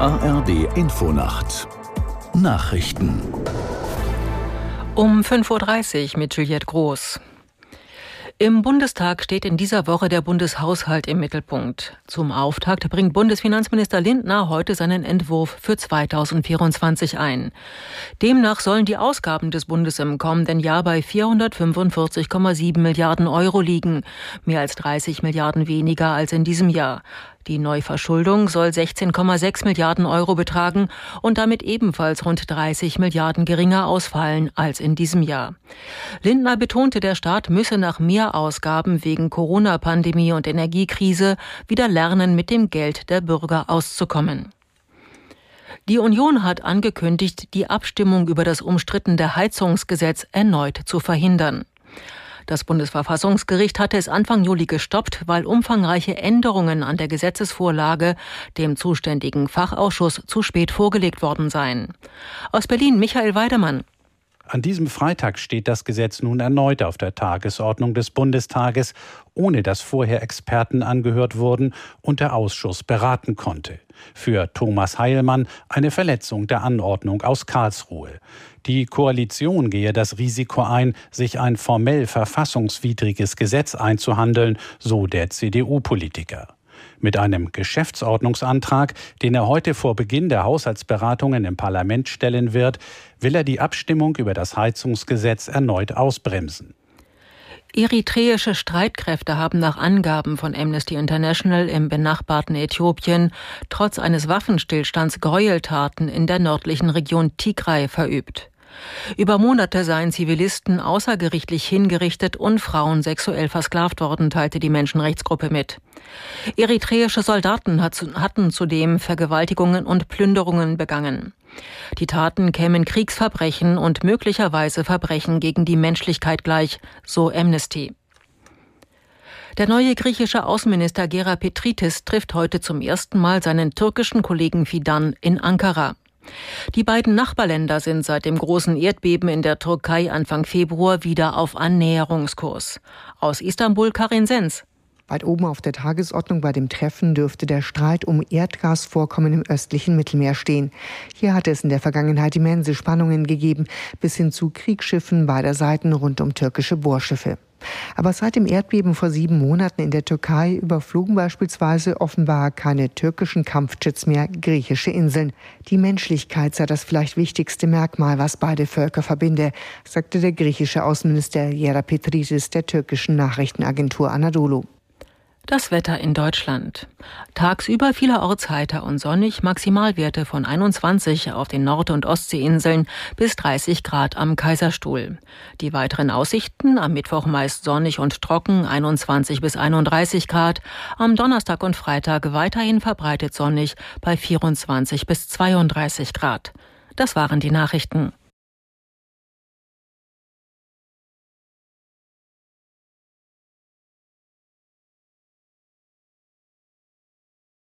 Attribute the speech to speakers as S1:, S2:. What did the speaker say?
S1: ARD Infonacht Nachrichten
S2: um 5.30 Uhr mit Juliette Groß. Im Bundestag steht in dieser Woche der Bundeshaushalt im Mittelpunkt. Zum Auftakt bringt Bundesfinanzminister Lindner heute seinen Entwurf für 2024 ein. Demnach sollen die Ausgaben des Bundes im kommenden Jahr bei 445,7 Milliarden Euro liegen, mehr als 30 Milliarden weniger als in diesem Jahr. Die Neuverschuldung soll 16,6 Milliarden Euro betragen und damit ebenfalls rund 30 Milliarden geringer ausfallen als in diesem Jahr. Lindner betonte, der Staat müsse nach mehr Ausgaben wegen Corona-Pandemie und Energiekrise wieder lernen, mit dem Geld der Bürger auszukommen. Die Union hat angekündigt, die Abstimmung über das umstrittene Heizungsgesetz erneut zu verhindern. Das Bundesverfassungsgericht hatte es Anfang Juli gestoppt, weil umfangreiche Änderungen an der Gesetzesvorlage dem zuständigen Fachausschuss zu spät vorgelegt worden seien. Aus Berlin Michael Weidemann.
S3: An diesem Freitag steht das Gesetz nun erneut auf der Tagesordnung des Bundestages, ohne dass vorher Experten angehört wurden und der Ausschuss beraten konnte. Für Thomas Heilmann eine Verletzung der Anordnung aus Karlsruhe. Die Koalition gehe das Risiko ein, sich ein formell verfassungswidriges Gesetz einzuhandeln, so der CDU-Politiker. Mit einem Geschäftsordnungsantrag, den er heute vor Beginn der Haushaltsberatungen im Parlament stellen wird, will er die Abstimmung über das Heizungsgesetz erneut ausbremsen.
S2: Eritreische Streitkräfte haben nach Angaben von Amnesty International im benachbarten Äthiopien trotz eines Waffenstillstands Gräueltaten in der nördlichen Region Tigray verübt. Über Monate seien Zivilisten außergerichtlich hingerichtet und Frauen sexuell versklavt worden, teilte die Menschenrechtsgruppe mit. Eritreische Soldaten hatten zudem Vergewaltigungen und Plünderungen begangen. Die Taten kämen Kriegsverbrechen und möglicherweise Verbrechen gegen die Menschlichkeit gleich, so Amnesty. Der neue griechische Außenminister Gera Petritis trifft heute zum ersten Mal seinen türkischen Kollegen Fidan in Ankara. Die beiden Nachbarländer sind seit dem großen Erdbeben in der Türkei Anfang Februar wieder auf Annäherungskurs. Aus Istanbul Karin Sens.
S4: Weit oben auf der Tagesordnung bei dem Treffen dürfte der Streit um Erdgasvorkommen im östlichen Mittelmeer stehen. Hier hatte es in der Vergangenheit immense Spannungen gegeben, bis hin zu Kriegsschiffen beider Seiten rund um türkische Bohrschiffe. Aber seit dem Erdbeben vor sieben Monaten in der Türkei überflogen beispielsweise offenbar keine türkischen Kampfjets mehr griechische Inseln. Die Menschlichkeit sei das vielleicht wichtigste Merkmal, was beide Völker verbinde, sagte der griechische Außenminister Yera Petridis der türkischen Nachrichtenagentur Anadolu.
S2: Das Wetter in Deutschland. Tagsüber vielerorts heiter und sonnig, Maximalwerte von 21 auf den Nord- und Ostseeinseln bis 30 Grad am Kaiserstuhl. Die weiteren Aussichten am Mittwoch meist sonnig und trocken, 21 bis 31 Grad, am Donnerstag und Freitag weiterhin verbreitet sonnig bei 24 bis 32 Grad. Das waren die Nachrichten.